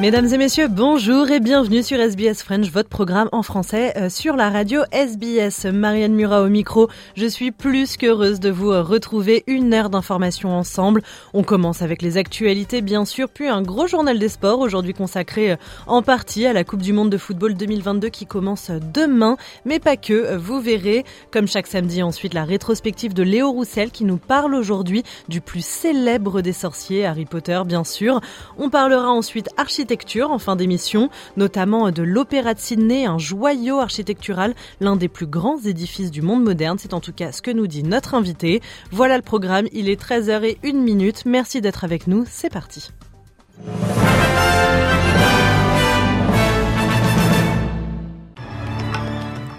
Mesdames et messieurs, bonjour et bienvenue sur SBS French, votre programme en français euh, sur la radio SBS. Marianne Murat au micro, je suis plus qu'heureuse de vous euh, retrouver une heure d'information ensemble. On commence avec les actualités bien sûr, puis un gros journal des sports aujourd'hui consacré euh, en partie à la Coupe du Monde de football 2022 qui commence demain, mais pas que, vous verrez. Comme chaque samedi ensuite la rétrospective de Léo Roussel qui nous parle aujourd'hui du plus célèbre des sorciers, Harry Potter bien sûr. On parlera ensuite architecture en fin d'émission, notamment de l'Opéra de Sydney, un joyau architectural, l'un des plus grands édifices du monde moderne. C'est en tout cas ce que nous dit notre invité. Voilà le programme, il est 13h et 1 minute. Merci d'être avec nous, c'est parti.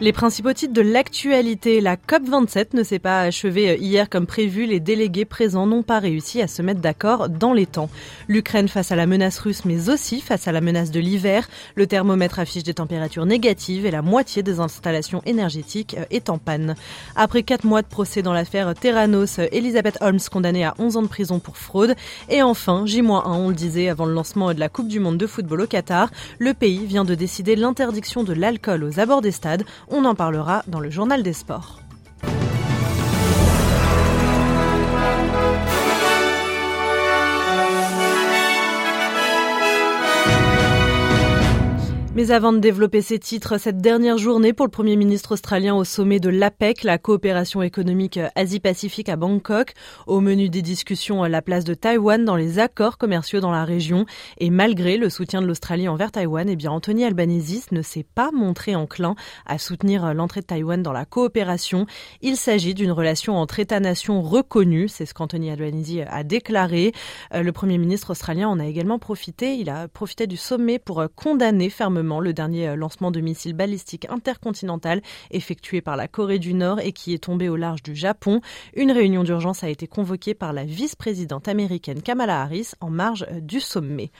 Les principaux titres de l'actualité, la COP27 ne s'est pas achevée euh, hier comme prévu. Les délégués présents n'ont pas réussi à se mettre d'accord dans les temps. L'Ukraine face à la menace russe, mais aussi face à la menace de l'hiver. Le thermomètre affiche des températures négatives et la moitié des installations énergétiques euh, est en panne. Après quatre mois de procès dans l'affaire Terranos, euh, Elisabeth Holmes condamnée à 11 ans de prison pour fraude. Et enfin, J-1, on le disait avant le lancement de la Coupe du Monde de football au Qatar, le pays vient de décider l'interdiction de l'alcool aux abords des stades. On en parlera dans le journal des sports. Mais avant de développer ces titres, cette dernière journée pour le Premier ministre australien au sommet de l'APEC, la coopération économique Asie-Pacifique à Bangkok, au menu des discussions la place de Taïwan dans les accords commerciaux dans la région. Et malgré le soutien de l'Australie envers Taïwan, eh bien Anthony Albanese ne s'est pas montré enclin à soutenir l'entrée de Taïwan dans la coopération. Il s'agit d'une relation entre États-nations reconnue, c'est ce qu'Anthony Albanese a déclaré. Euh, le Premier ministre australien en a également profité, il a profité du sommet pour condamner fermement le dernier euh, lancement de missiles balistiques intercontinental effectué par la Corée du Nord et qui est tombé au large du Japon. Une réunion d'urgence a été convoquée par la vice-présidente américaine Kamala Harris en marge euh, du sommet.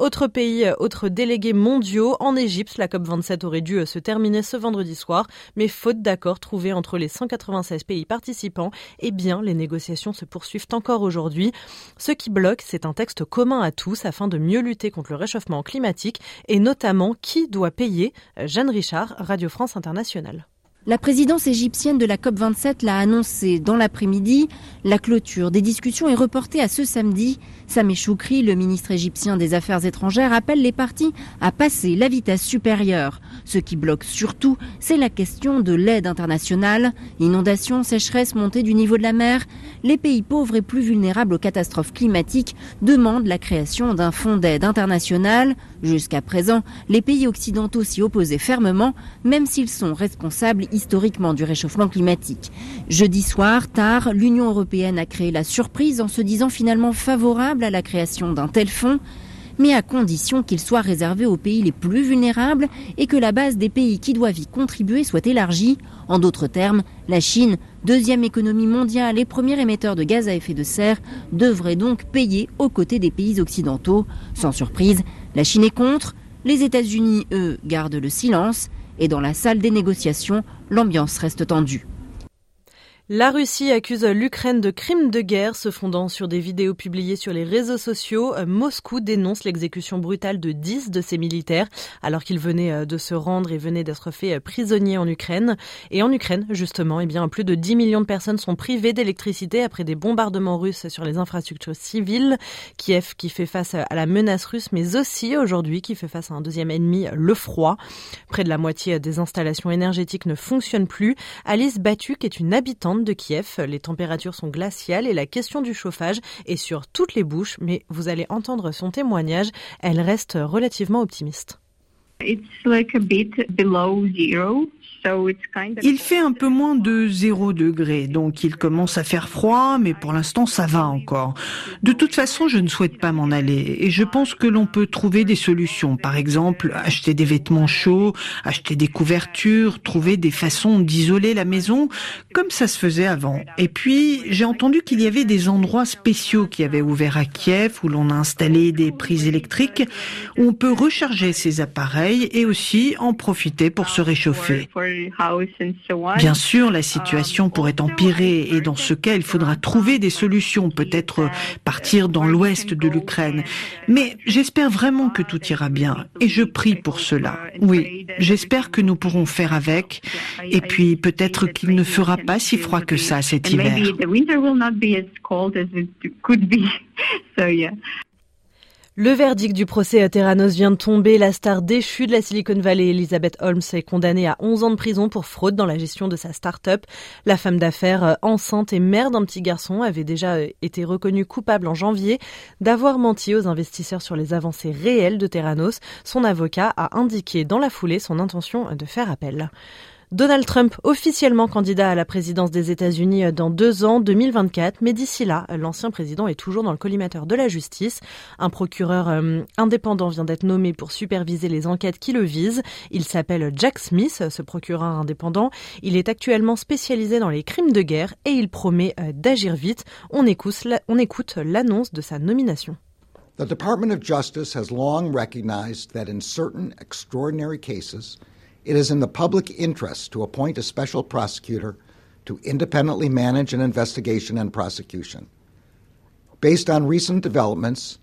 Autre pays, euh, autres délégués mondiaux, en Égypte, la COP27 aurait dû euh, se terminer ce vendredi soir, mais faute d'accord trouvé entre les 196 pays participants, eh bien, les négociations se poursuivent encore aujourd'hui. Ce qui bloque, c'est un texte commun à tous afin de mieux lutter contre le réchauffement climatique et notamment qui doit payer. Jeanne Richard, Radio France Internationale. La présidence égyptienne de la COP27 l'a annoncé dans l'après-midi. La clôture des discussions est reportée à ce samedi. Sameh Choukri, le ministre égyptien des Affaires étrangères, appelle les partis à passer la vitesse supérieure. Ce qui bloque surtout, c'est la question de l'aide internationale. Inondations, sécheresse, montée du niveau de la mer. Les pays pauvres et plus vulnérables aux catastrophes climatiques demandent la création d'un fonds d'aide international. Jusqu'à présent, les pays occidentaux s'y opposaient fermement, même s'ils sont responsables historiquement du réchauffement climatique. Jeudi soir, tard, l'Union européenne a créé la surprise en se disant finalement favorable à la création d'un tel fonds mais à condition qu'il soit réservé aux pays les plus vulnérables et que la base des pays qui doivent y contribuer soit élargie. En d'autres termes, la Chine, deuxième économie mondiale et premier émetteur de gaz à effet de serre, devrait donc payer aux côtés des pays occidentaux. Sans surprise, la Chine est contre, les États-Unis, eux, gardent le silence, et dans la salle des négociations, l'ambiance reste tendue. La Russie accuse l'Ukraine de crimes de guerre se fondant sur des vidéos publiées sur les réseaux sociaux. Moscou dénonce l'exécution brutale de 10 de ses militaires alors qu'ils venaient euh, de se rendre et venaient d'être faits euh, prisonniers en Ukraine. Et en Ukraine, justement, eh bien, plus de 10 millions de personnes sont privées d'électricité après des bombardements russes sur les infrastructures civiles. Kiev qui fait face à la menace russe, mais aussi aujourd'hui qui fait face à un deuxième ennemi, le froid. Près de la moitié des installations énergétiques ne fonctionnent plus. Alice Battu, qui est une habitante de Kiev. Les températures sont glaciales et la question du chauffage est sur toutes les bouches, mais vous allez entendre son témoignage. Elle reste relativement optimiste. It's like a bit below zero. Il fait un peu moins de 0 degré, donc il commence à faire froid, mais pour l'instant ça va encore. De toute façon, je ne souhaite pas m'en aller et je pense que l'on peut trouver des solutions. Par exemple, acheter des vêtements chauds, acheter des couvertures, trouver des façons d'isoler la maison, comme ça se faisait avant. Et puis, j'ai entendu qu'il y avait des endroits spéciaux qui avaient ouvert à Kiev où l'on a installé des prises électriques où on peut recharger ses appareils et aussi en profiter pour se réchauffer. Bien sûr, la situation pourrait empirer et dans ce cas, il faudra trouver des solutions, peut-être partir dans l'ouest de l'Ukraine. Mais j'espère vraiment que tout ira bien et je prie pour cela. Oui, j'espère que nous pourrons faire avec et puis peut-être qu'il ne fera pas si froid que ça cet hiver. Le verdict du procès à Terranos vient de tomber. La star déchue de la Silicon Valley, Elizabeth Holmes, est condamnée à 11 ans de prison pour fraude dans la gestion de sa start-up. La femme d'affaires euh, enceinte et mère d'un petit garçon avait déjà euh, été reconnue coupable en janvier d'avoir menti aux investisseurs sur les avancées réelles de Terranos. Son avocat a indiqué dans la foulée son intention de faire appel. Donald Trump officiellement candidat à la présidence des États-Unis dans deux ans, 2024, mais d'ici là, l'ancien président est toujours dans le collimateur de la justice. Un procureur euh, indépendant vient d'être nommé pour superviser les enquêtes qui le visent. Il s'appelle Jack Smith, ce procureur indépendant. Il est actuellement spécialisé dans les crimes de guerre et il promet euh, d'agir vite. On écoute, on écoute l'annonce de sa nomination. The Department of Justice has long recognized that in certain extraordinary cases, it is in the public interest to appoint a special prosecutor to independently manage an investigation and prosecution. Based on recent developments,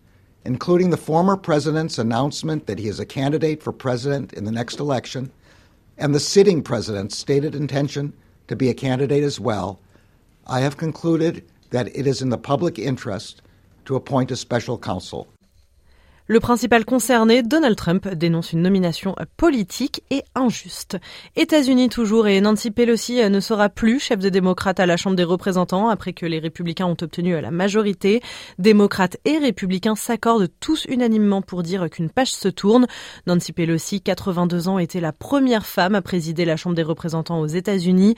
including the former president's announcement that he is a candidate for president in the next election, and the sitting president's stated intention to be a candidate as well, I have concluded that it is in the public interest to appoint a special counsel. Le principal concerné, Donald Trump, dénonce une nomination politique et injuste. États-Unis toujours et Nancy Pelosi ne sera plus chef de démocrate à la Chambre des représentants après que les républicains ont obtenu la majorité. Démocrates et républicains s'accordent tous unanimement pour dire qu'une page se tourne. Nancy Pelosi, 82 ans, était la première femme à présider la Chambre des représentants aux États-Unis.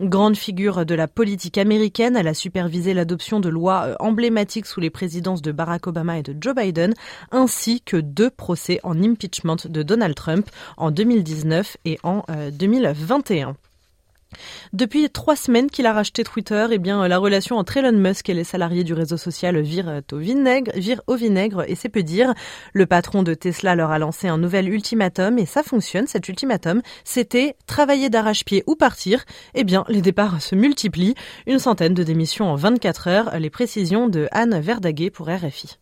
Grande figure de la politique américaine, elle a supervisé l'adoption de lois emblématiques sous les présidences de Barack Obama et de Joe Biden, que deux procès en impeachment de Donald Trump en 2019 et en 2021. Euh, depuis trois semaines qu'il a racheté Twitter, eh bien, la relation entre Elon Musk et les salariés du réseau social vire au vinaigre, vire au vinaigre et c'est peu dire. Le patron de Tesla leur a lancé un nouvel ultimatum et ça fonctionne. Cet ultimatum, c'était travailler d'arrache-pied ou partir. Eh bien, les départs se multiplient. Une centaine de démissions en 24 heures. Les précisions de Anne Verdaguet pour RFI.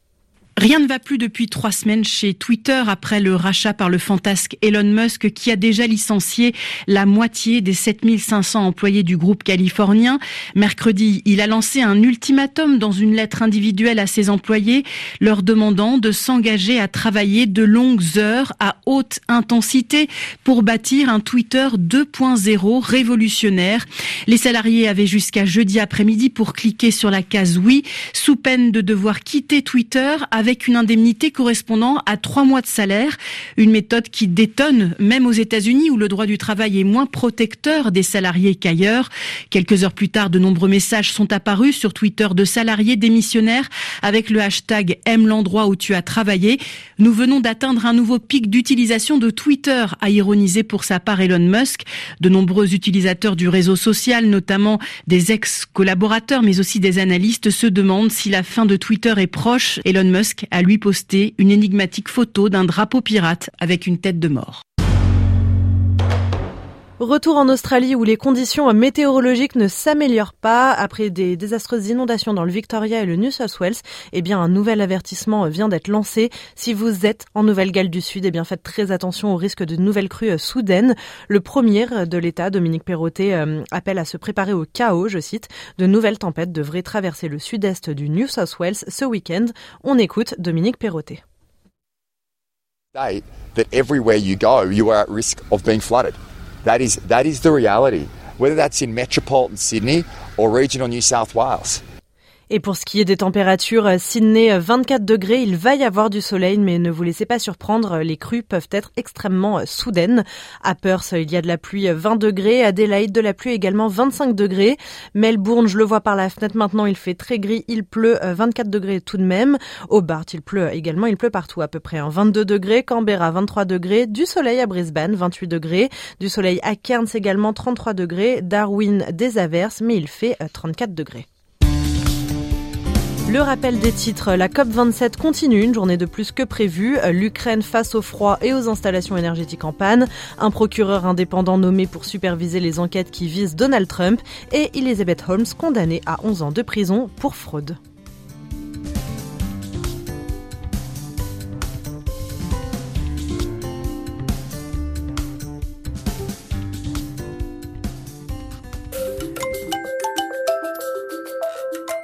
Rien ne va plus depuis trois semaines chez Twitter après le rachat par le fantasque Elon Musk qui a déjà licencié la moitié des 7500 employés du groupe californien. Mercredi, il a lancé un ultimatum dans une lettre individuelle à ses employés leur demandant de s'engager à travailler de longues heures à haute intensité pour bâtir un Twitter 2.0 révolutionnaire. Les salariés avaient jusqu'à jeudi après-midi pour cliquer sur la case oui sous peine de devoir quitter Twitter avec une indemnité correspondant à trois mois de salaire. Une méthode qui détonne même aux États-Unis où le droit du travail est moins protecteur des salariés qu'ailleurs. Quelques heures plus tard, de nombreux messages sont apparus sur Twitter de salariés démissionnaires avec le hashtag aime l'endroit où tu as travaillé. Nous venons d'atteindre un nouveau pic d'utilisation de Twitter, a ironisé pour sa part Elon Musk. De nombreux utilisateurs du réseau social, notamment des ex-collaborateurs, mais aussi des analystes, se demandent si la fin de Twitter est proche. Elon Musk a lui posté une énigmatique photo d'un drapeau pirate avec une tête de mort. Retour en Australie où les conditions météorologiques ne s'améliorent pas après des désastreuses inondations dans le Victoria et le New South Wales. Eh bien, un nouvel avertissement vient d'être lancé. Si vous êtes en Nouvelle-Galles du Sud, eh bien, faites très attention au risque de nouvelles crues soudaines. Le premier de l'État, Dominique Perrottet, euh, appelle à se préparer au chaos, je cite. De nouvelles tempêtes devraient traverser le sud-est du New South Wales ce week-end. On écoute Dominique Perrottet. that everywhere you go, you are at risk of being flooded. That is, that is the reality. whether that's in metropolitan Sydney or regional New South Wales. Et pour ce qui est des températures, euh, Sydney 24 euh, degrés, il va y avoir du soleil, mais ne vous laissez pas surprendre, les crues peuvent être extrêmement euh, soudaines. À Perth, il y a de la pluie 20 degrés, Adelaide de la pluie également 25 degrés. Melbourne, je le vois par la fenêtre maintenant, il fait très gris, il pleut 24 degrés tout de même. Hobart, il pleut également, il pleut partout à peu près, 22 degrés. Canberra 23 degrés, du soleil à Brisbane 28 degrés, du soleil à Cairns également 33 degrés, Darwin des averses, mais il fait 34 degrés. Le rappel des titres, la COP27 continue, une journée de plus que prévu. L'Ukraine face au froid et aux installations énergétiques en panne. Un procureur indépendant nommé pour superviser les enquêtes qui visent Donald Trump. Et Elizabeth Holmes condamnée à 11 ans de prison pour fraude.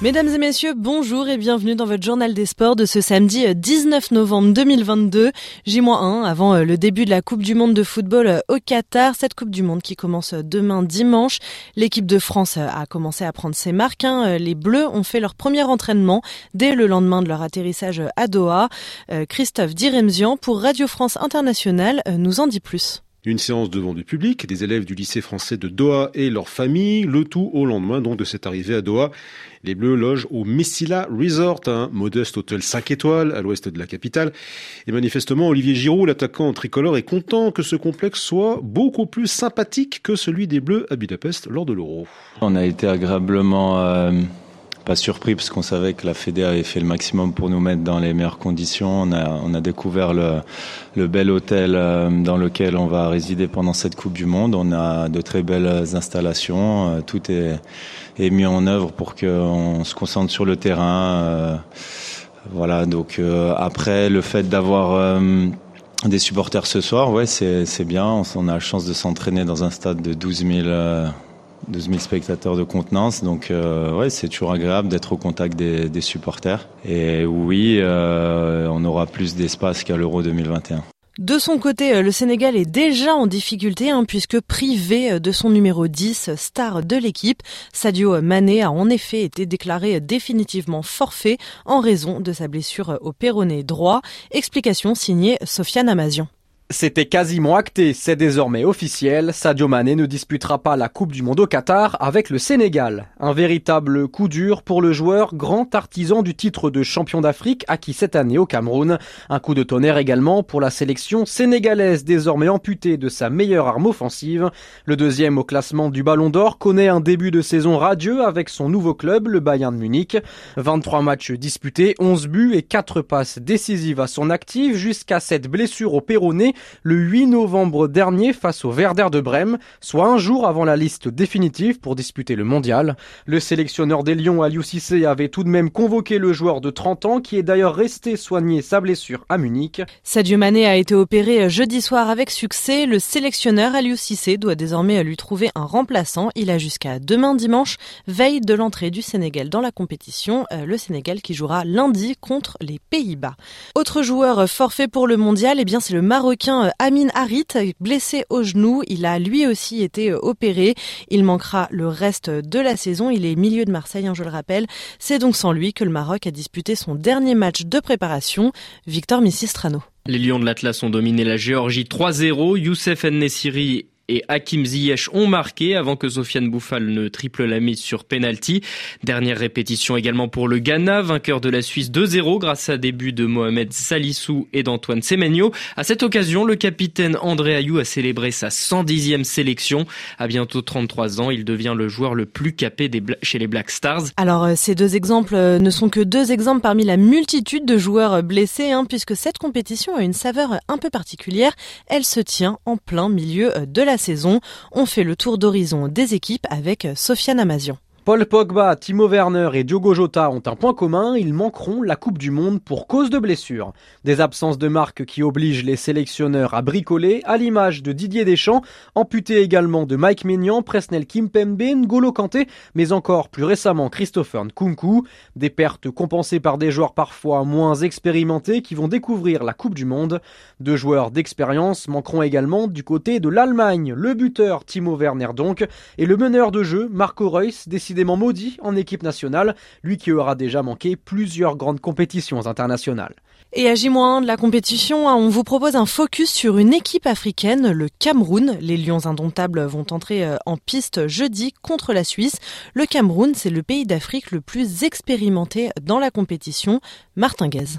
Mesdames et messieurs, bonjour et bienvenue dans votre journal des sports de ce samedi 19 euh, novembre 2022, J-1 avant euh, le début de la Coupe du Monde de football euh, au Qatar. Cette Coupe du Monde qui commence demain dimanche. L'équipe de France a commencé à prendre ses marques. Hein. Les Bleus ont fait leur premier entraînement dès le lendemain de leur atterrissage à Doha. Christophe Diremzian pour Radio France Internationale nous en dit plus. Une séance devant du public, des élèves du lycée français de Doha et leurs familles, le tout au lendemain de cette arrivée à Doha. Les Bleus logent au Messila Resort, un modeste hôtel 5 étoiles à l'ouest de la capitale. Et manifestement, Olivier Giroud, l'attaquant tricolore, est content que ce complexe soit beaucoup plus sympathique que celui des Bleus à Budapest lors de l'Euro. On a été agréablement... Euh, pas surpris parce qu'on savait que la Fédé avait fait le maximum pour nous mettre dans les meilleures conditions. On a, découvert le, le bel hôtel euh, dans lequel on va résider pendant cette Coupe du Monde. On a de très belles installations. Euh, tout est, est mis en œuvre pour qu'on se concentre sur le terrain. Euh, voilà, donc après le fait d'avoir des supporters ce soir, ouais, c'est bien. On a la chance de s'entraîner dans un stade de 12 000 12 000 spectateurs de contenance. Donc, euh, ouais, c'est toujours agréable d'être au contact des, supporters. Et oui, euh, on aura plus d'espace qu'à l'Euro 2021. De son côté, euh, le Sénégal est déjà en difficulté hein, puisque privé de son numéro 10, star de l'équipe, Sadio Mané a en effet été déclaré définitivement forfait en raison de sa blessure au péroné droit. Explication signée Sofiane Amazian. C'était quasiment acté, c'est désormais officiel, Sadio Mané ne disputera pas la Coupe du Monde au Qatar avec le Sénégal. Un véritable coup dur pour le joueur grand artisan du titre de champion d'Afrique acquis cette année au Cameroun. Un coup de tonnerre également pour la sélection sénégalaise désormais amputée de sa meilleure arme offensive. Le deuxième au classement du Ballon d'Or connaît un début de saison radieux avec son nouveau club, le Bayern de Munich. 23 matchs disputés, 11 buts et 4 passes décisives à son actif jusqu'à cette blessure au péroné le 8 novembre dernier face au Werder de Brême, soit un jour avant la liste définitive pour disputer le mondial. Le sélectionneur des Lions, Aliou Cissé, avait tout de même convoqué le joueur de 30 ans qui est d'ailleurs resté soigner sa blessure à Munich. Sadio Mané a été opéré jeudi soir avec succès. Le sélectionneur Aliou Cissé doit désormais lui trouver un remplaçant. Il a jusqu'à demain dimanche, veille de l'entrée du Sénégal dans la compétition. Euh, le Sénégal qui jouera lundi contre les Pays-Bas. Autre joueur forfait pour le mondial, eh c'est le Marocain euh, Amin Harit, blessé au genou, il a lui aussi été euh, opéré. Il manquera le reste de la saison. Il est milieu de Marseille, hein, je le rappelle. C'est donc sans lui que le Maroc a disputé son dernier match de préparation. Victor Missistrano. Les Lions de l'Atlas ont dominé la Géorgie 3-0. Youssef Nessiri et Hakim Ziyech ont marqué avant que Sofiane Bouffal ne triple la mise sur penalty. Dernière répétition également pour le Ghana, vainqueur de la Suisse 2-0 grâce à début de Mohamed Salissou et d'Antoine Semenyo. À cette occasion, le capitaine André Ayou a célébré sa 110e sélection. À bientôt 33 ans, il devient le joueur le plus capé des chez les Black Stars. Alors, euh, ces deux exemples euh, ne sont que deux exemples parmi la multitude de joueurs blessés, hein, puisque cette compétition a une saveur un peu particulière. Elle se tient en plein milieu euh, de la saison. On fait le tour d'horizon des équipes avec Sofiane Amazian. Paul Pogba, Timo Werner et Diogo Jota ont un point commun, ils manqueront la Coupe du Monde pour cause de blessures. Des absences de marque qui obligent les sélectionneurs à bricoler, à l'image de Didier Deschamps, amputé également de Mike Maignan, Presnel Kimpembe, N'Golo Kanté, mais encore plus récemment Christopher Nkunku. Des pertes compensées par des joueurs parfois moins expérimentés qui vont découvrir la Coupe du Monde. Deux joueurs d'expérience manqueront également du côté de l'Allemagne, le buteur Timo Werner donc, et le meneur de jeu Marco Reus, décidé maudit en équipe nationale, lui qui aura déjà manqué plusieurs grandes compétitions internationales. Et à J-1 de la compétition, hein, on vous propose un focus sur une équipe africaine, le Cameroun. Les Lions indomptables vont entrer euh, en piste jeudi contre la Suisse. Le Cameroun, c'est le pays d'Afrique le plus expérimenté dans la compétition. Martin Guez.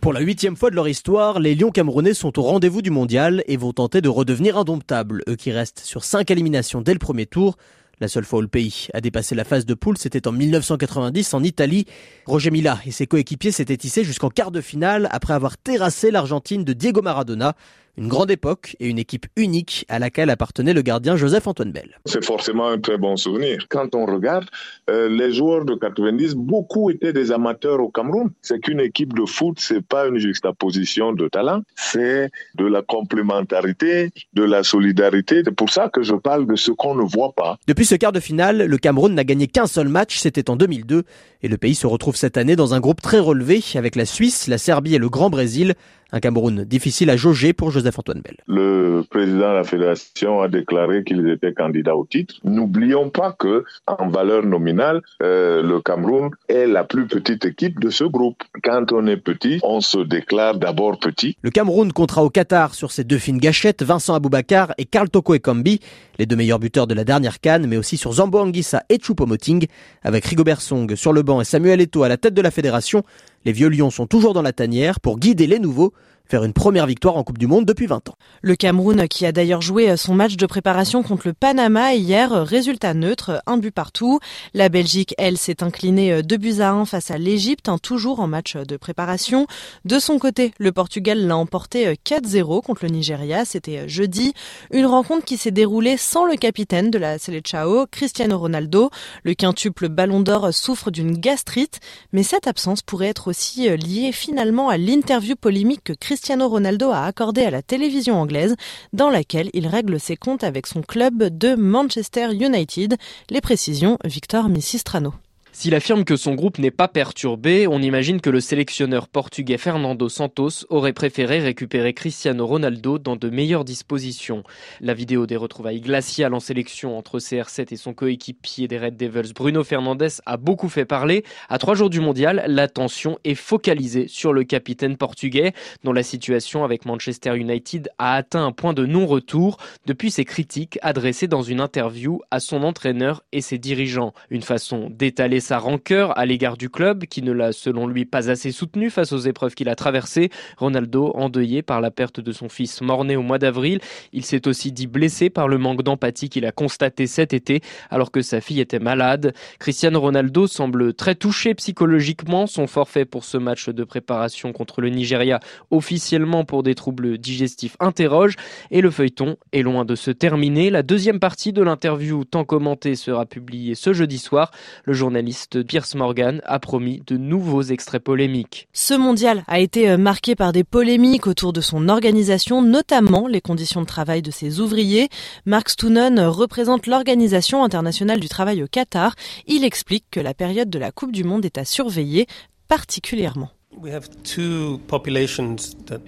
Pour la huitième fois de leur histoire, les Lions camerounais sont au rendez-vous du mondial et vont tenter de redevenir indomptables, eux qui restent sur cinq éliminations dès le premier tour. La seule fois où le pays a dépassé la phase de poule, c'était en 1990 en Italie. Roger Mila et ses coéquipiers s'étaient tissés jusqu'en quart de finale après avoir terrassé l'Argentine de Diego Maradona. Une grande époque et une équipe unique à laquelle appartenait le gardien Joseph-Antoine Bell. C'est forcément un très bon souvenir. Quand on regarde, euh, les joueurs de 90, beaucoup étaient des amateurs au Cameroun. C'est qu'une équipe de foot, c'est pas une juxtaposition de talent, c'est de la complémentarité, de la solidarité. C'est pour ça que je parle de ce qu'on ne voit pas. Depuis ce quart de finale, le Cameroun n'a gagné qu'un seul match, c'était en 2002, et le pays se retrouve cette année dans un groupe très relevé avec la Suisse, la Serbie et le Grand Brésil. Un Cameroun difficile à jauger pour Joseph-Antoine Bell. Le président de la fédération a déclaré qu'ils étaient candidats au titre. N'oublions pas que, en valeur nominale, euh, le Cameroun est la plus petite équipe de ce groupe. Quand on est petit, on se déclare d'abord petit. Le Cameroun comptera au Qatar sur ses deux fines gâchettes, Vincent Aboubakar et Karl Toko Ekambi, les deux meilleurs buteurs de la dernière canne, mais aussi sur Zambo Anguissa et Choupo-Moting, avec Rigobert Song sur le banc et Samuel Eto'o à la tête de la fédération. Les vieux lions sont toujours dans la tanière pour guider les nouveaux faire une première victoire en Coupe du Monde depuis 20 ans. Le Cameroun qui a d'ailleurs joué son match de préparation contre le Panama hier, résultat neutre, un but partout. La Belgique, elle, s'est inclinée 2 buts à 1 face à l'Égypte, toujours en match de préparation. De son côté, le Portugal l'a emporté 4-0 contre le Nigeria, c'était jeudi. Une rencontre qui s'est déroulée sans le capitaine de la Selecao, Cristiano Ronaldo. Le quintuple Ballon d'Or souffre d'une gastrite, mais cette absence pourrait être aussi liée finalement à l'interview polémique que Cristiano Cristiano Ronaldo a accordé à la télévision anglaise, dans laquelle il règle ses comptes avec son club de Manchester United. Les précisions, Victor Missistrano. S'il affirme que son groupe n'est pas perturbé, on imagine que le sélectionneur portugais Fernando Santos aurait préféré récupérer Cristiano Ronaldo dans de meilleures dispositions. La vidéo des retrouvailles glaciales en sélection entre CR7 et son coéquipier des Red Devils Bruno Fernandes a beaucoup fait parler. À trois jours du mondial, l'attention est focalisée sur le capitaine portugais, dont la situation avec Manchester United a atteint un point de non-retour depuis ses critiques adressées dans une interview à son entraîneur et ses dirigeants. Une façon d'étaler sa rancœur à l'égard du club, qui ne l'a selon lui pas assez soutenu face aux épreuves qu'il a traversées. Ronaldo, endeuillé par la perte de son fils mort-né au mois d'avril, il s'est aussi dit blessé par le manque d'empathie qu'il a constaté cet été alors que sa fille était malade. Cristiano Ronaldo semble très touché psychologiquement. Son forfait pour ce match de préparation contre le Nigeria, officiellement pour des troubles digestifs, interroge et le feuilleton est loin de se terminer. La deuxième partie de l'interview tant commentée sera publiée ce jeudi soir. Le journaliste Pierce Morgan a promis de nouveaux extraits polémiques. Ce mondial a été euh, marqué par des polémiques autour de son organisation, notamment les conditions de travail de ses ouvriers. Mark Stoonen représente l'Organisation internationale du travail au Qatar. Il explique que la période de la Coupe du Monde est à surveiller particulièrement.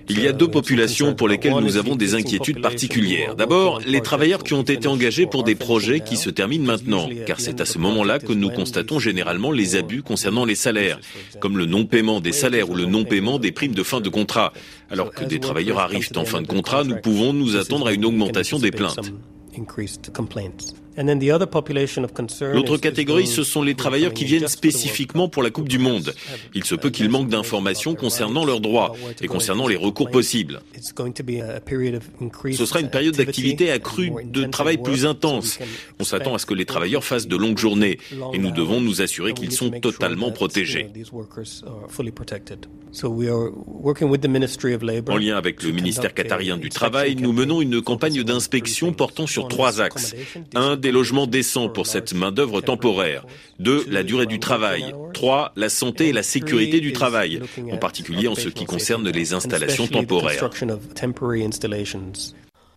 Il y a deux populations pour lesquelles nous avons des inquiétudes particulières. D'abord, les travailleurs qui ont été engagés pour des projets qui se terminent maintenant, car c'est à ce moment-là que nous constatons généralement les abus concernant les salaires, comme le non-paiement des salaires ou le non-paiement des primes de fin de contrat. Alors que des travailleurs arrivent en fin de contrat, nous pouvons nous attendre à une augmentation des plaintes. L'autre catégorie, ce sont les travailleurs qui viennent spécifiquement pour la Coupe du Monde. Il se peut qu'ils manquent d'informations concernant leurs droits et concernant les recours possibles. Ce sera une période d'activité accrue, de travail plus intense. On s'attend à ce que les travailleurs fassent de longues journées et nous devons nous assurer qu'ils sont totalement protégés. En lien avec le ministère qatarien du Travail, nous menons une campagne d'inspection portant sur trois axes. Un, des logements décents pour cette main-d'œuvre temporaire. Deux, la durée du travail. Trois, la santé et la sécurité du travail, en particulier en ce qui concerne les installations temporaires.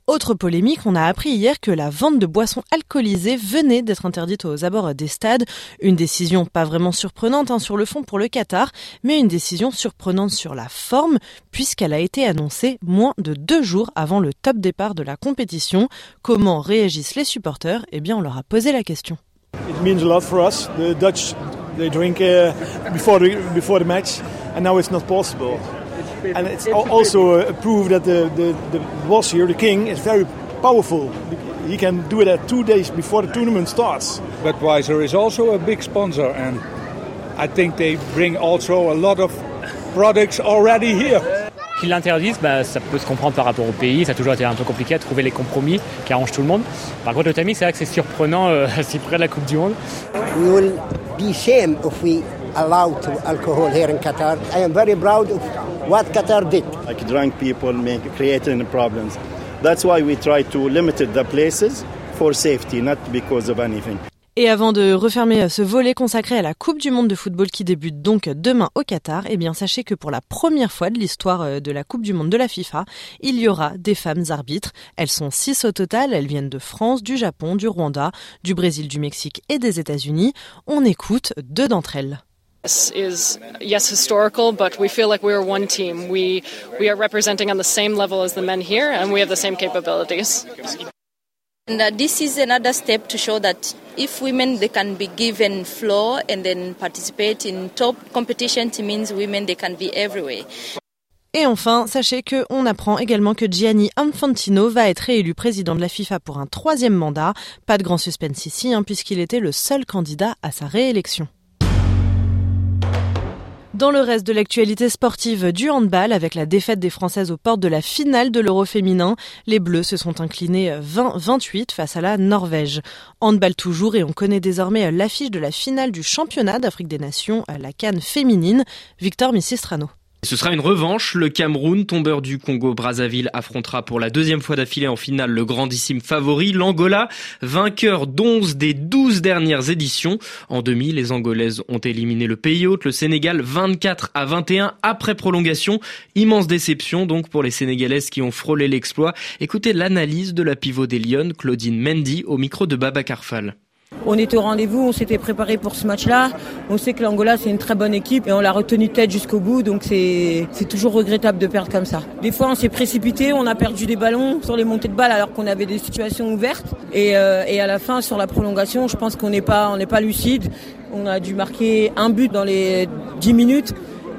Autre polémique, on a appris hier que la vente de boissons alcoolisées venait d'être interdite aux abords des stades. Une décision pas vraiment surprenante hein, sur le fond pour le Qatar, mais une décision surprenante sur la forme, puisqu'elle a été annoncée moins de deux jours avant le top départ de la compétition. Comment réagissent les supporters? Eh bien, on leur a posé la question. It means a lot for us. The Dutch, they drink uh, before the, before the match, and now it's not possible. And it's also a proof that the, the, the boss here, the king, is very powerful. He can do it at two days before the tournament starts. Budweiser is also a big sponsor, and I think they bring also a lot of products already here. Qu'ils l'interdisent, bah, ça peut se comprendre par rapport au pays. Ça a toujours été un peu compliqué à trouver les compromis qui arrangent tout le monde. Par contre, le timing, c'est vrai que c'est surprenant euh, si près de la Coupe du Monde. We will be shame if we allow to alcohol here in Qatar. I am very proud of what Qatar did. Like drunk people make creating problems. That's why we try to limit the places for safety, not because of anything. Et avant de refermer ce volet consacré à la Coupe du Monde de football qui débute donc demain au Qatar, eh bien sachez que pour la première fois de l'histoire de la Coupe du Monde de la FIFA, il y aura des femmes arbitres. Elles sont six au total, elles viennent de France, du Japon, du Rwanda, du Brésil, du Mexique et des États-Unis. On écoute deux d'entre elles. Is yes historical but we feel like we're one team we we are representing on the same level as the men here and we have the same capabilities and uh, this is another step to show that if women they can be given floor and then participate in top competition it means women they can be everywhere Et enfin, sachez qu'on apprend également que Gianni Infantino va être réélu président de la FIFA pour un troisième mandat. Pas de grand suspense ici, hein, puisqu'il était le seul candidat à sa réélection. Dans le reste de l'actualité sportive du handball, avec la défaite des Françaises aux portes de la finale de l'Euro féminin, les Bleus se sont inclinés 20-28 face à la Norvège. Handball toujours et on connaît désormais l'affiche de la finale du championnat d'Afrique des Nations, la Cannes féminine. Victor Missistrano. Ce sera une revanche. Le Cameroun, tombeur du Congo-Brazzaville, affrontera pour la deuxième fois d'affilée en finale le grandissime favori, l'Angola, vainqueur d'11 des 12 dernières éditions. En demi, les Angolaises ont éliminé le pays hôte, le Sénégal, 24 à 21 après prolongation. Immense déception donc pour les Sénégalaises qui ont frôlé l'exploit. Écoutez l'analyse de la pivot des Lyon, Claudine Mendy, au micro de Baba Carfal. On était au rendez-vous, on s'était préparé pour ce match-là. On sait que l'Angola c'est une très bonne équipe et on l'a retenu tête jusqu'au bout, donc c'est toujours regrettable de perdre comme ça. Des fois on s'est précipité, on a perdu des ballons sur les montées de balles alors qu'on avait des situations ouvertes et, euh, et, à la fin sur la prolongation, je pense qu'on n'est pas pas lucide. On a dû marquer un but dans les 10 minutes.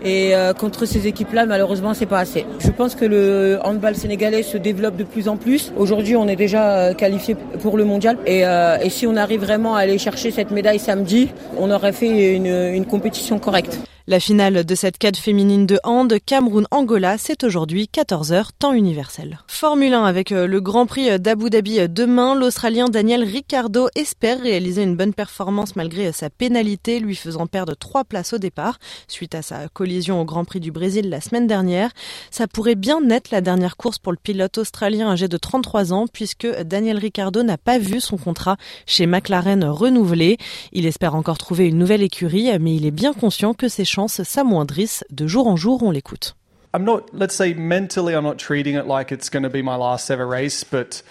Et euh, contre ces équipes-là, malheureusement, c'est pas assez. Je pense que le handball sénégalais se développe de plus en plus. Aujourd'hui, on est déjà euh, qualifié pour le mondial. Et, euh, et, si on arrive vraiment à aller chercher cette médaille samedi, on aurait fait une compétition correcte. La finale de cette cadre féminine de hand Cameroun-Angola, c'est aujourd'hui 14h temps universel. Formule 1 avec le Grand Prix d'Abu Dhabi demain, l'Australien Daniel Ricciardo espère réaliser une bonne performance malgré sa pénalité lui faisant perdre trois places au départ suite à sa collision au Grand Prix du Brésil la semaine dernière. Ça pourrait bien être la dernière course pour le pilote australien âgé de 33 ans puisque Daniel Ricciardo n'a pas vu son contrat chez McLaren renouvelé. Il espère encore trouver une nouvelle écurie mais il est bien conscient que ses chances s'amoindrissent de jour en jour. On l'écoute. I'm not, let's say, mentally, I'm not treating it like it's going to be my last ever race, but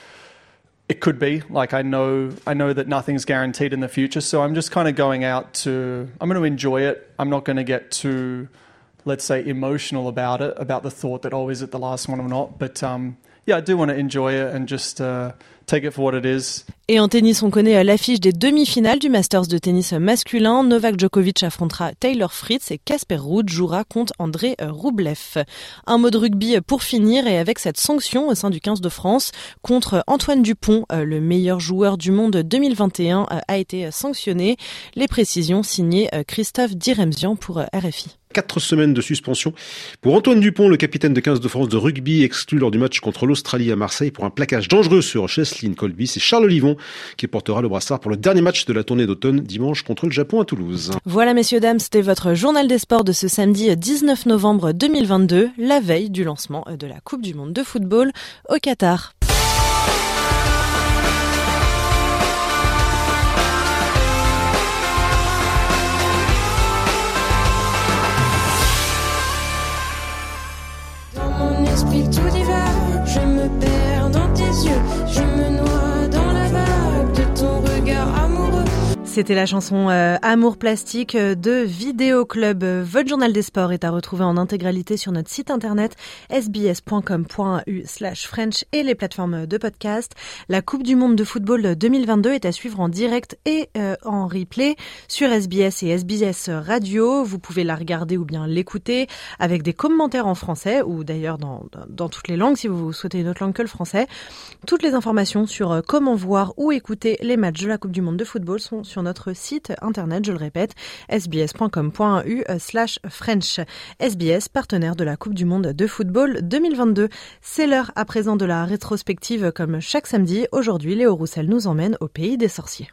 it could be. Like I know, I know that nothing's guaranteed in the future, so I'm just kind of going out to. I'm going to enjoy it. I'm not going to get too, let's say, emotional about it, about the thought that oh, is it the last one or not? But um, yeah, I do want to enjoy it and just uh, Et en tennis, on connaît l'affiche des demi-finales du Masters de tennis masculin. Novak Djokovic affrontera Taylor Fritz et Casper Ruud jouera contre André Roublev. Un mot de rugby pour finir et avec cette sanction au sein du 15 de France contre Antoine Dupont, euh, le meilleur joueur du monde 2021, euh, a été sanctionné. Les précisions signées euh, Christophe Diremzian pour RFI quatre semaines de suspension pour Antoine Dupont, le capitaine de 15 de France de rugby, exclu lors du match contre l'Australie à Marseille pour un plaquage dangereux sur Cheslin Colby. C'est Charles Olivon qui portera le brassard pour le dernier match de la tournée d'automne dimanche contre le Japon à Toulouse. Voilà messieurs dames, c'était votre journal des sports de ce samedi 19 novembre 2022, la veille du lancement de la Coupe du monde de football au Qatar. esprit tout divin. Je me perds dans tes yeux. C'était la chanson euh, Amour plastique euh, de Vidéo Club. Votre journal des sports est à retrouver en intégralité sur notre site internet sbs.com.u slash French et les plateformes de podcast. La Coupe du Monde de football 2022 est à suivre en direct et euh, en replay sur SBS et SBS Radio. Vous pouvez la regarder ou bien l'écouter avec des commentaires en français ou d'ailleurs dans, dans toutes les langues si vous souhaitez une autre langue que le français. Toutes les informations sur comment voir ou écouter les matchs de la Coupe du Monde de football sont sur notre site internet, je le répète, sbs.com.u slash French. SBS, partenaire de la Coupe du Monde de football 2022. C'est l'heure à présent de la rétrospective comme chaque samedi. Aujourd'hui, Léo Roussel nous emmène au pays des sorciers.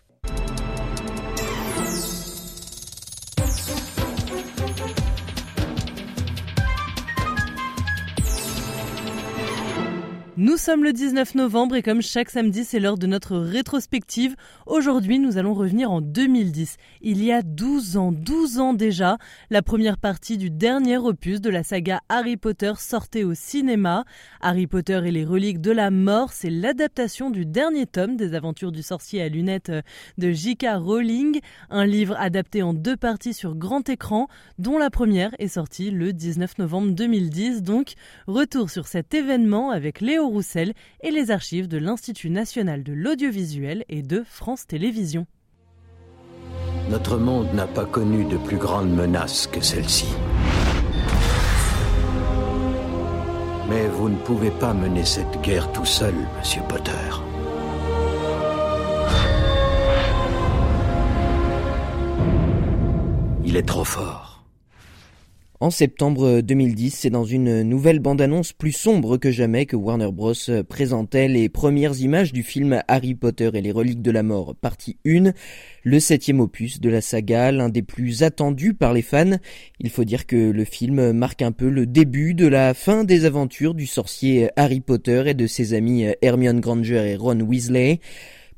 Nous sommes le 19 novembre et comme chaque samedi, c'est l'heure de notre rétrospective. Aujourd'hui, nous allons revenir en 2010. Il y a 12 ans, 12 ans déjà, la première partie du dernier opus de la saga Harry Potter sortait au cinéma. Harry Potter et les reliques de la mort, c'est l'adaptation du dernier tome des aventures du sorcier à lunettes de J.K. Rowling, un livre adapté en deux parties sur grand écran, dont la première est sortie le 19 novembre 2010. Donc, retour sur cet événement avec Léo Roussel et les archives de l'Institut national de l'audiovisuel et de France Télévisions. Notre monde n'a pas connu de plus grande menace que celle-ci. Mais vous ne pouvez pas mener cette guerre tout seul, Monsieur Potter. Il est trop fort. En septembre 2010, c'est dans une nouvelle bande-annonce plus sombre que jamais que Warner Bros. présentait les premières images du film Harry Potter et les reliques de la mort, partie 1, le septième opus de la saga, l'un des plus attendus par les fans. Il faut dire que le film marque un peu le début de la fin des aventures du sorcier Harry Potter et de ses amis Hermione Granger et Ron Weasley.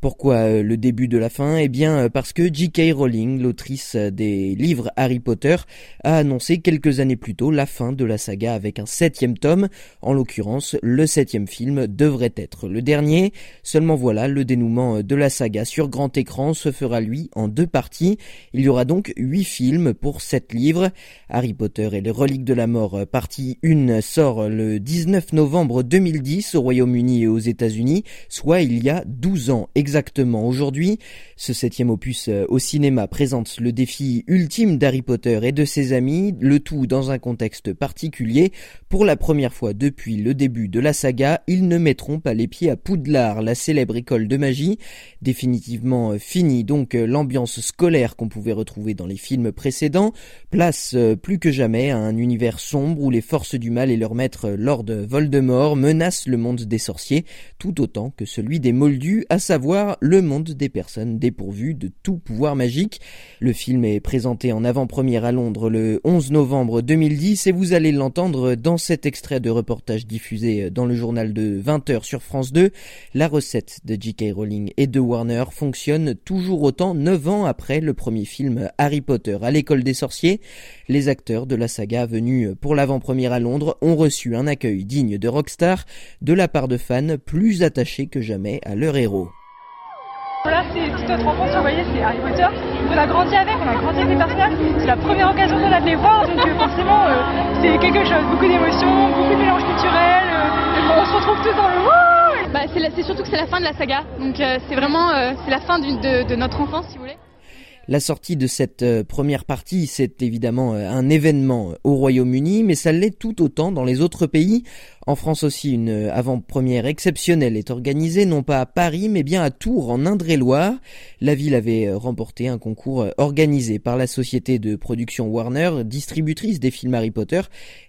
Pourquoi euh, le début de la fin? Eh bien euh, parce que J.K. Rowling, l'autrice des livres Harry Potter, a annoncé quelques années plus tôt la fin de la saga avec un septième tome. En l'occurrence, le septième film devrait être le dernier. Seulement voilà, le dénouement de la saga sur grand écran se fera lui en deux parties. Il y aura donc huit films pour sept livres. Harry Potter et les reliques de la mort, partie 1, sort le 19 novembre 2010 au Royaume-Uni et aux États-Unis, soit il y a 12 ans exactement exactement aujourd'hui. Ce septième opus euh, au cinéma présente le défi ultime d'Harry Potter et de ses amis, le tout dans un contexte particulier. Pour la première fois depuis le début de la saga, ils ne mettront pas les pieds à Poudlard, la célèbre école de magie. Définitivement euh, fini donc euh, l'ambiance scolaire qu'on pouvait retrouver dans les films précédents. Place plus que jamais à un univers sombre où les forces du mal et leur maître Lord Voldemort menacent le monde des sorciers, tout autant que celui des Moldus, à savoir le monde des personnes dépourvues de tout pouvoir magique. Le film est présenté en avant-première à Londres le 11 novembre 2010 et vous allez l'entendre dans cet extrait de reportage diffusé dans le journal de 20h sur France 2. La recette de J.K. Rowling et de Warner fonctionne toujours autant 9 ans après le premier film Harry Potter à l'école des sorciers. Les acteurs de la saga venus pour l'avant-première à Londres ont reçu un accueil digne de Rockstar de la part de fans plus attachés que jamais à leur héros. Là, c'est toute notre enfance, vous voyez, c'est Harry Potter. On a grandi avec, on a grandi avec les personnages. C'est la première occasion qu'on a de les voir, donc euh, forcément, euh, c'est quelque chose. Beaucoup d'émotions, beaucoup de mélange culturel. Euh, on se retrouve tous dans le wouh bah, C'est surtout que c'est la fin de la saga, donc c'est vraiment c'est la fin de, de notre enfance, si vous voulez. La sortie de cette première partie, c'est évidemment un événement au Royaume-Uni, mais ça l'est tout autant dans les autres pays. En France aussi, une avant-première exceptionnelle est organisée, non pas à Paris, mais bien à Tours, en Indre-et-Loire. La ville avait remporté un concours organisé par la société de production Warner, distributrice des films Harry Potter,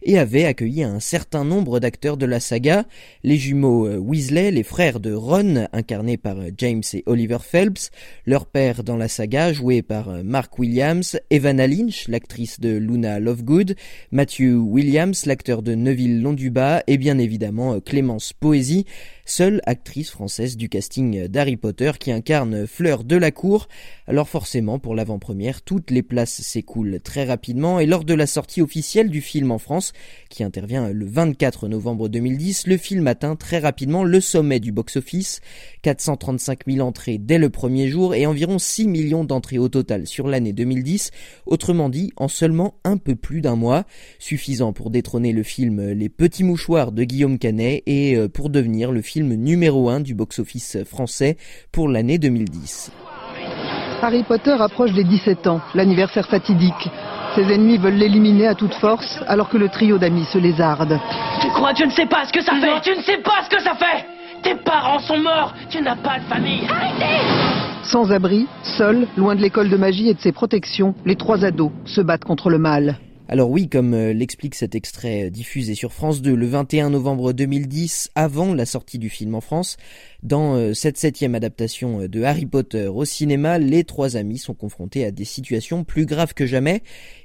et avait accueilli un certain nombre d'acteurs de la saga. Les jumeaux Weasley, les frères de Ron, incarnés par James et Oliver Phelps, leur père dans la saga, joué par Mark Williams, Evanna Lynch, l'actrice de Luna Lovegood, Matthew Williams, l'acteur de Neville Londuba, et bien évidemment euh, Clémence Poésie, seule actrice française du casting d'Harry Potter qui incarne Fleur de la Cour. Alors forcément, pour l'avant-première, toutes les places s'écoulent très rapidement et lors de la sortie officielle du film en France, qui intervient le 24 novembre 2010, le film atteint très rapidement le sommet du box-office, 435 000 entrées dès le premier jour et environ 6 millions d'entrées au total sur l'année 2010, autrement dit en seulement un peu plus d'un mois, suffisant pour détrôner le film Les Petits Mouchoirs de Guillaume Canet et euh, pour devenir le film film numéro 1 du box-office français pour l'année 2010. Harry Potter approche des 17 ans, l'anniversaire fatidique. Ses ennemis veulent l'éliminer à toute force alors que le trio d'amis se lézarde. Tu crois que je ne sais pas ce que ça fait Tu ne sais pas ce que ça fait Tes parents sont morts, tu n'as pas de famille. Arrêtez Sans abri, seuls, loin de l'école de magie et de ses protections, les trois ados se battent contre le mal. Alors oui, comme euh, l'explique cet extrait euh, diffusé sur France 2 le 21 novembre 2010, avant la sortie du film en France, dans euh, cette septième adaptation de Harry Potter au cinéma, les trois amis sont confrontés à des situations plus graves que jamais.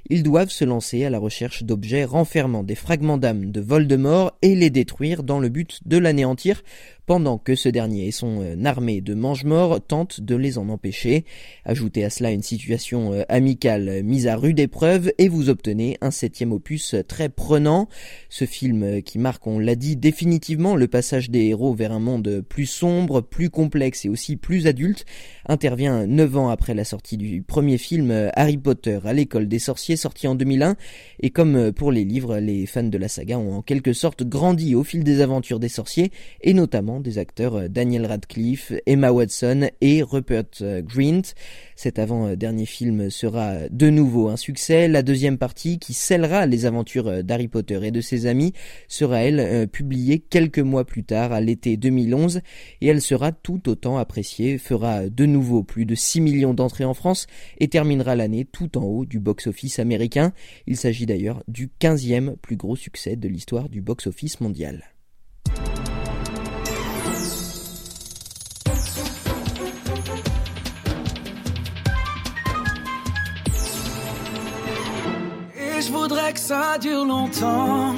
Ils doivent se lancer à la recherche d'objets renfermant des fragments d'âme de Voldemort et les détruire dans le but de l'anéantir pendant que ce dernier et son euh, armée de mange-morts tentent de les en empêcher. Ajoutez à cela une situation euh, amicale mise à rude épreuve et vous obtenez un septième opus très prenant. Ce film euh, qui marque, on l'a dit, définitivement le passage des héros vers un monde plus sombre, plus complexe et aussi plus adulte, intervient neuf ans après la sortie du premier film Harry Potter à l'école des sorciers sorti en 2001 et comme pour les livres, les fans de la saga ont en quelque sorte grandi au fil des aventures des sorciers et notamment des acteurs euh, Daniel Radcliffe, Emma Watson et Rupert euh, Grint. Cet avant-dernier film sera de nouveau un succès. La deuxième partie, qui scellera les aventures euh, d'Harry Potter et de ses amis, sera elle publiée quelques mois plus tard, à l'été 2011, et elle sera tout autant appréciée, fera de nouveau plus de 6 millions d'entrées en France et terminera l'année tout en haut du box-office américain. Il s'agit d'ailleurs du 15e plus gros succès de l'histoire du box-office mondial. Que ça dure longtemps.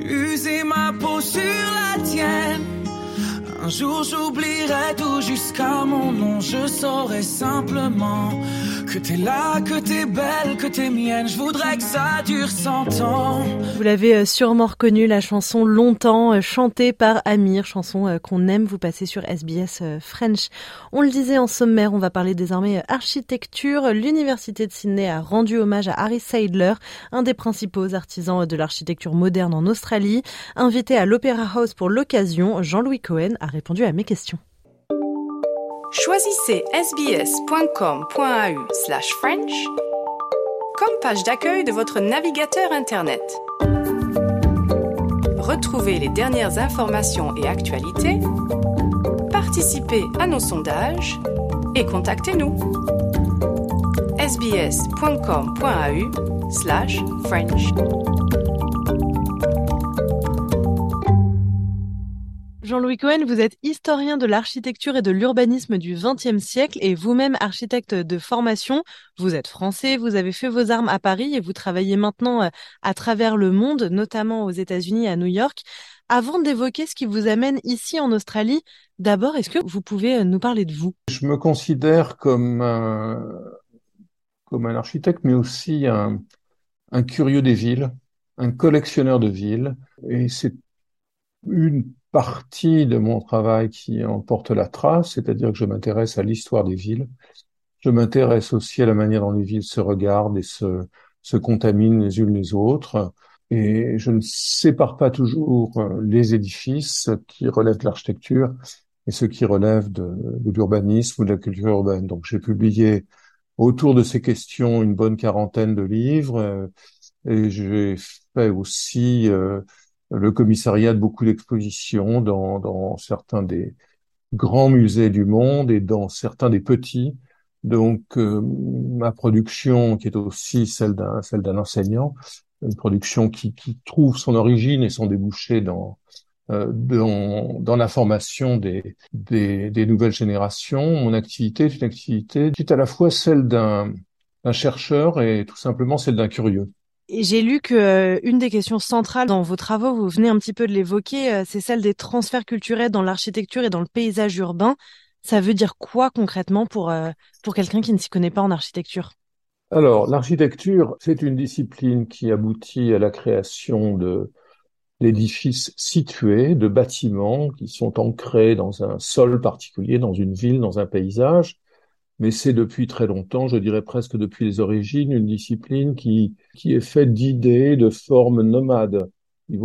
User ma peau sur la tienne. Vous l'avez euh, sûrement reconnu, la chanson Longtemps, euh, chantée par Amir, chanson euh, qu'on aime vous passer sur SBS French. On le disait en sommaire, on va parler désormais architecture. L'Université de Sydney a rendu hommage à Harry Seidler, un des principaux artisans de l'architecture moderne en Australie. Invité à l'Opera House pour l'occasion, Jean-Louis Cohen a répondu à mes questions. Choisissez sbs.com.au French comme page d'accueil de votre navigateur Internet. Retrouvez les dernières informations et actualités, participez à nos sondages et contactez-nous. sbs.com.au French. Jean-Louis Cohen, vous êtes historien de l'architecture et de l'urbanisme du XXe siècle et vous-même architecte de formation. Vous êtes français, vous avez fait vos armes à Paris et vous travaillez maintenant euh, à travers le monde, notamment aux États-Unis, à New York. Avant d'évoquer ce qui vous amène ici en Australie, d'abord, est-ce que vous pouvez euh, nous parler de vous? Je me considère comme un, comme un architecte, mais aussi un, un curieux des villes, un collectionneur de villes. Et c'est une partie de mon travail qui en porte la trace, c'est-à-dire que je m'intéresse à l'histoire des villes. Je m'intéresse aussi à la manière dont les villes se regardent et se, se contaminent les unes les autres. Et je ne sépare pas toujours euh, les édifices qui relèvent de l'architecture et ceux qui relèvent de, de l'urbanisme ou de la culture urbaine. Donc j'ai publié autour de ces questions une bonne quarantaine de livres euh, et j'ai fait aussi euh, le commissariat de beaucoup d'expositions dans, dans certains des grands musées du monde et dans certains des petits. Donc euh, ma production, qui est aussi celle d'un celle d'un enseignant, une production qui, qui trouve son origine et son débouché dans euh, dans, dans la formation des, des, des, nouvelles générations. Mon activité est une activité qui est à la fois celle d'un chercheur et tout simplement celle d'un curieux. J'ai lu que euh, une des questions centrales dans vos travaux, vous venez un petit peu de l'évoquer, euh, c'est celle des transferts culturels dans l'architecture et dans le paysage urbain. Ça veut dire quoi concrètement pour, euh, pour quelqu'un qui ne s'y connaît pas en architecture? Alors, l'architecture, c'est une discipline qui aboutit à la création de d'édifices situés, de bâtiments qui sont ancrés dans un sol particulier, dans une ville, dans un paysage, mais c'est depuis très longtemps, je dirais presque depuis les origines, une discipline qui, qui est faite d'idées, de formes nomades. Ils.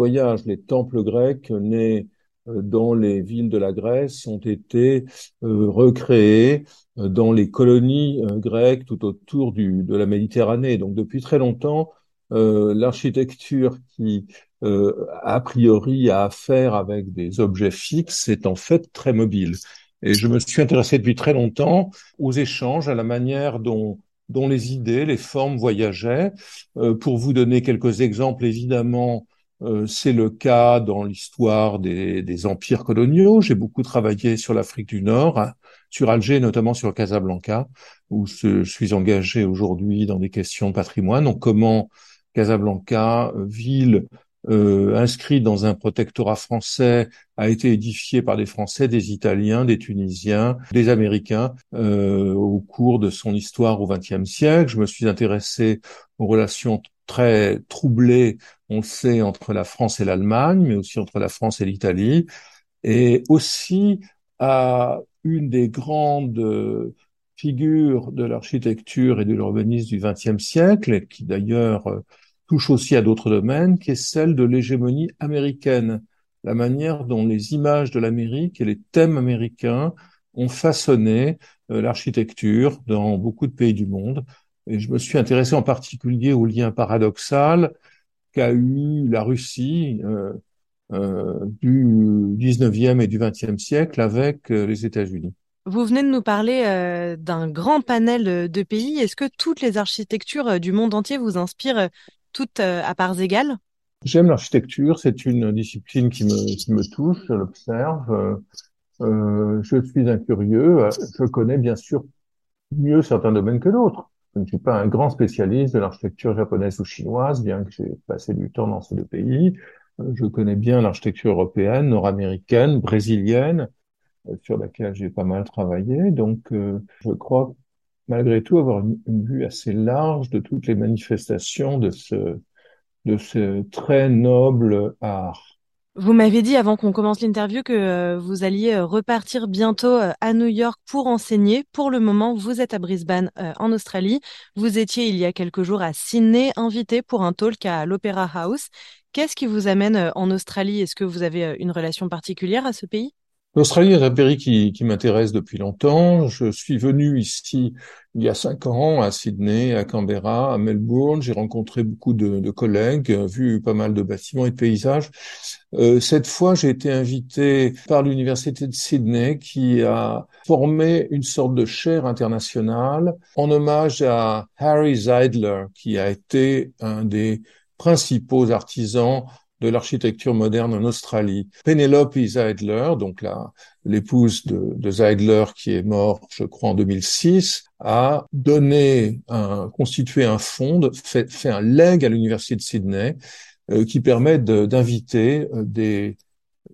Les temples grecs nés euh, dans les villes de la Grèce ont été euh, recréés euh, dans les colonies grecques tout autour de la Méditerranée. Donc depuis très longtemps, l'architecture qui a priori a affaire avec des objets fixes est en fait très mobile. Et je me suis intéressé depuis très longtemps aux échanges, à la manière dont, dont les idées, les formes voyageaient. Euh, pour vous donner quelques exemples, évidemment, euh, c'est le cas dans l'histoire des, des, empires coloniaux. J'ai beaucoup travaillé sur l'Afrique du Nord, hein, sur Alger, notamment sur Casablanca, où je suis engagé aujourd'hui dans des questions de patrimoine. Donc comment Casablanca, euh, ville euh, inscrit dans un protectorat français, a été édifié par des Français, des Italiens, des Tunisiens, des Américains euh, au cours de son histoire au XXe siècle. Je me suis intéressé aux relations très troublées, on le sait, entre la France et l'Allemagne, mais aussi entre la France et l'Italie, et aussi à une des grandes figures de l'architecture et de l'urbanisme du XXe siècle, qui d'ailleurs touche aussi à d'autres domaines, qui est celle de l'hégémonie américaine, la manière dont les images de l'Amérique et les thèmes américains ont façonné euh, l'architecture dans beaucoup de pays du monde. Et je me suis intéressé en particulier au lien paradoxal qu'a eu la Russie euh, euh, du 19e et du 20e siècle avec les États-Unis. Vous venez de nous parler d'un grand panel de pays. Est-ce que toutes les architectures du monde entier vous inspirent toutes euh, à parts égales? J'aime l'architecture, c'est une discipline qui me, qui me touche, je l'observe. Euh, euh je suis un curieux, je connais bien sûr mieux certains domaines que d'autres. Je ne suis pas un grand spécialiste de l'architecture japonaise ou chinoise, bien que j'ai passé du temps dans ces deux pays. Euh, je connais bien l'architecture européenne, nord-américaine, brésilienne, sur laquelle j'ai pas mal travaillé. Donc, je crois malgré tout avoir une, vue assez large de toutes les manifestations de ce, très noble art. Vous m'avez dit avant qu'on commence l'interview que euh, vous alliez euh, repartir bientôt euh, à New York pour enseigner. Pour le moment, vous êtes à Brisbane en Australie. Vous étiez il y a quelques jours à Sydney, invité pour un talk à l'Opera House. Qu'est-ce qui vous amène en Australie? Est-ce que vous avez une relation particulière à ce pays? L'Australie est un pays qui, qui m'intéresse depuis longtemps. Je suis venu ici il y a cinq ans à Sydney, à Canberra, à Melbourne. J'ai rencontré beaucoup de, de, collègues, vu pas mal de bâtiments et de paysages. Euh, cette fois, j'ai été invité par l'Université de Sydney qui a formé une sorte de chaire internationale en hommage à Harry Zeidler, qui a été un des principaux artisans de l'architecture moderne en Australie. Penelope Zeidler, donc la, l'épouse de, de qui est mort, je crois, en 2006, a donné un, constitué un fonds, fait, fait un leg à l'université de Sydney euh, qui permet d'inviter euh, des,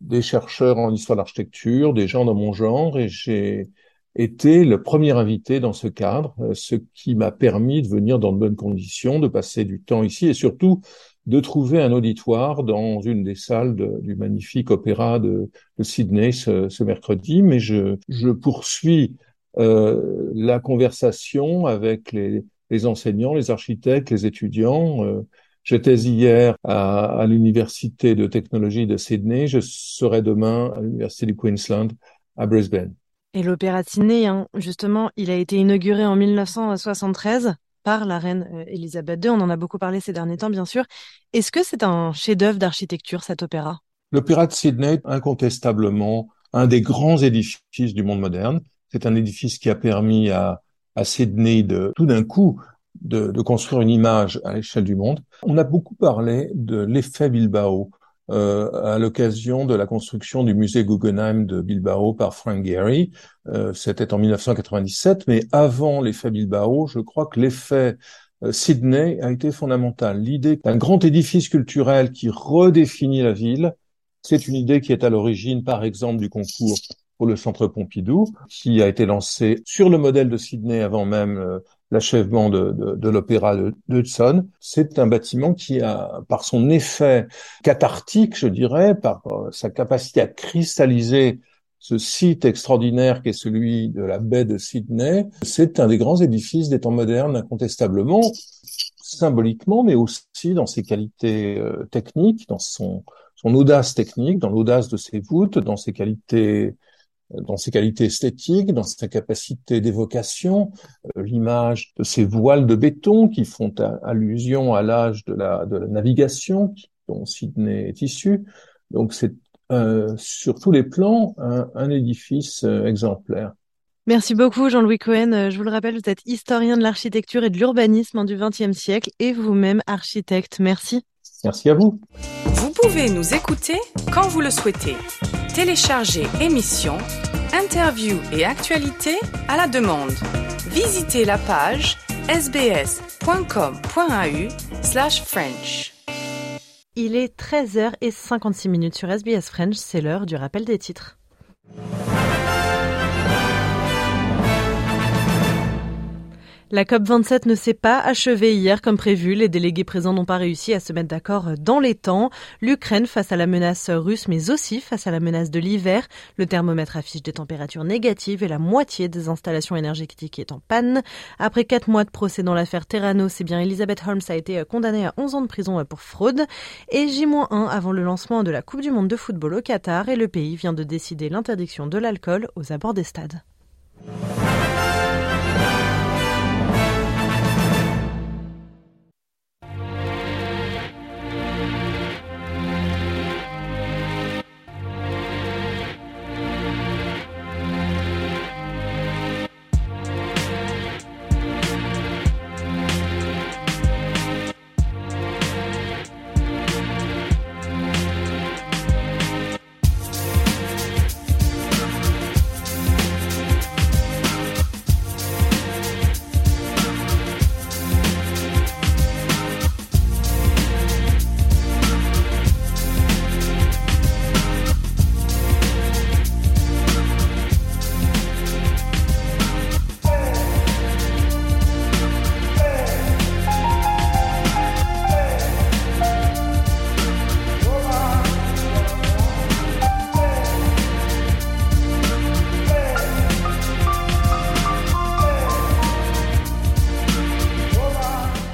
des chercheurs en histoire de l'architecture, des gens dans mon genre, et j'ai été le premier invité dans ce cadre, euh, ce qui m'a permis de venir dans de bonnes conditions, de passer du temps ici et surtout de trouver un auditoire dans une des salles du magnifique opéra de, Sydney ce, mercredi. Mais je, poursuis euh, la conversation avec les, enseignants, les architectes, les étudiants. Euh, J'étais hier à, à l'université de technologie de Sydney. Je serai demain à l'université du Queensland à Brisbane. Et l'Opéra de Sydney, hein, justement, il a été inauguré en 1973 par la reine euh, Elisabeth II. On en a beaucoup parlé ces derniers temps, bien sûr. Est-ce que c'est un chef-d'œuvre d'architecture, cet opéra? L'Opéra de Sydney, incontestablement, un des grands édifices du monde moderne. C'est un édifice qui a permis à, Sydney de tout d'un coup de, construire une image à l'échelle du monde. On a beaucoup parlé de l'effet Bilbao euh, à l'occasion de la construction du musée Guggenheim de Bilbao par Frank Gehry. Euh, C'était en 1997, mais avant l'effet Bilbao, je crois que l'effet euh, Sydney a été fondamental. L'idée d'un grand édifice culturel qui redéfinit la ville, c'est une idée qui est à l'origine, par exemple, du concours pour le Centre Pompidou, qui a été lancé sur le modèle de Sydney avant même euh, l'achèvement de, de, de l'opéra de, Hudson. C'est un bâtiment qui a, par son effet cathartique, je dirais, par euh, sa capacité à cristalliser ce site extraordinaire qui est celui de la baie de Sydney, c'est un des grands édifices des temps modernes, incontestablement, symboliquement, mais aussi dans ses qualités euh, techniques, dans son, son audace technique, dans l'audace de ses voûtes, dans ses qualités dans ses qualités esthétiques, dans sa capacité d'évocation, euh, l'image de ces voiles de béton qui font allusion à l'âge de la, navigation dont Sydney est issu. Donc c'est euh, sur tous les plans un, édifice euh, exemplaire. Merci beaucoup Jean-Louis Cohen. Je vous le rappelle, vous êtes historien de l'architecture et de l'urbanisme du XXe siècle et vous-même architecte. Merci. Merci à vous. Vous pouvez nous écouter quand vous le souhaitez. Téléchargez émissions, interviews et actualités à la demande. Visitez la page sbs.com.au French. Il est 13h56 sur SBS French, c'est l'heure du rappel des titres. La COP27 ne s'est pas achevée hier comme prévu. Les délégués présents n'ont pas réussi à se mettre d'accord dans les temps. L'Ukraine face à la menace russe, mais aussi face à la menace de l'hiver. Le thermomètre affiche des températures négatives et la moitié des installations énergétiques est en panne. Après quatre mois de procès dans l'affaire Terrano, c'est bien Elizabeth Holmes a été condamnée à 11 ans de prison pour fraude. Et J-1 avant le lancement de la Coupe du Monde de football au Qatar et le pays vient de décider l'interdiction de l'alcool aux abords des stades.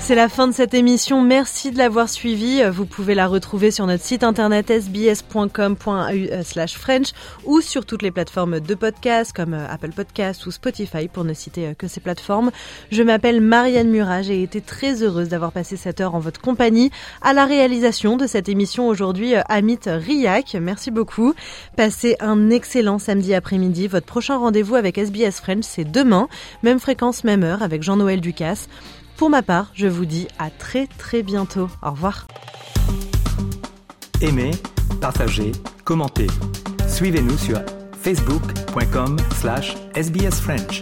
C'est la fin de cette émission. Merci de l'avoir suivie. Vous pouvez la retrouver sur notre site internet sbs.com.au/french ou sur toutes les plateformes de podcast comme euh, Apple Podcast ou Spotify pour ne citer euh, que ces plateformes. Je m'appelle Marianne Murat. J'ai été très heureuse d'avoir passé cette heure en votre compagnie. À la réalisation de cette émission aujourd'hui, euh, Amit Riak. Merci beaucoup. Passez un excellent samedi après-midi. Votre prochain rendez-vous avec SBS French, c'est demain. Même fréquence, même heure avec Jean-Noël Ducasse. Pour ma part, je vous dis à très très bientôt. Au revoir. Aimez, partagez, commentez. Suivez-nous sur facebook.com slash sbsfrench.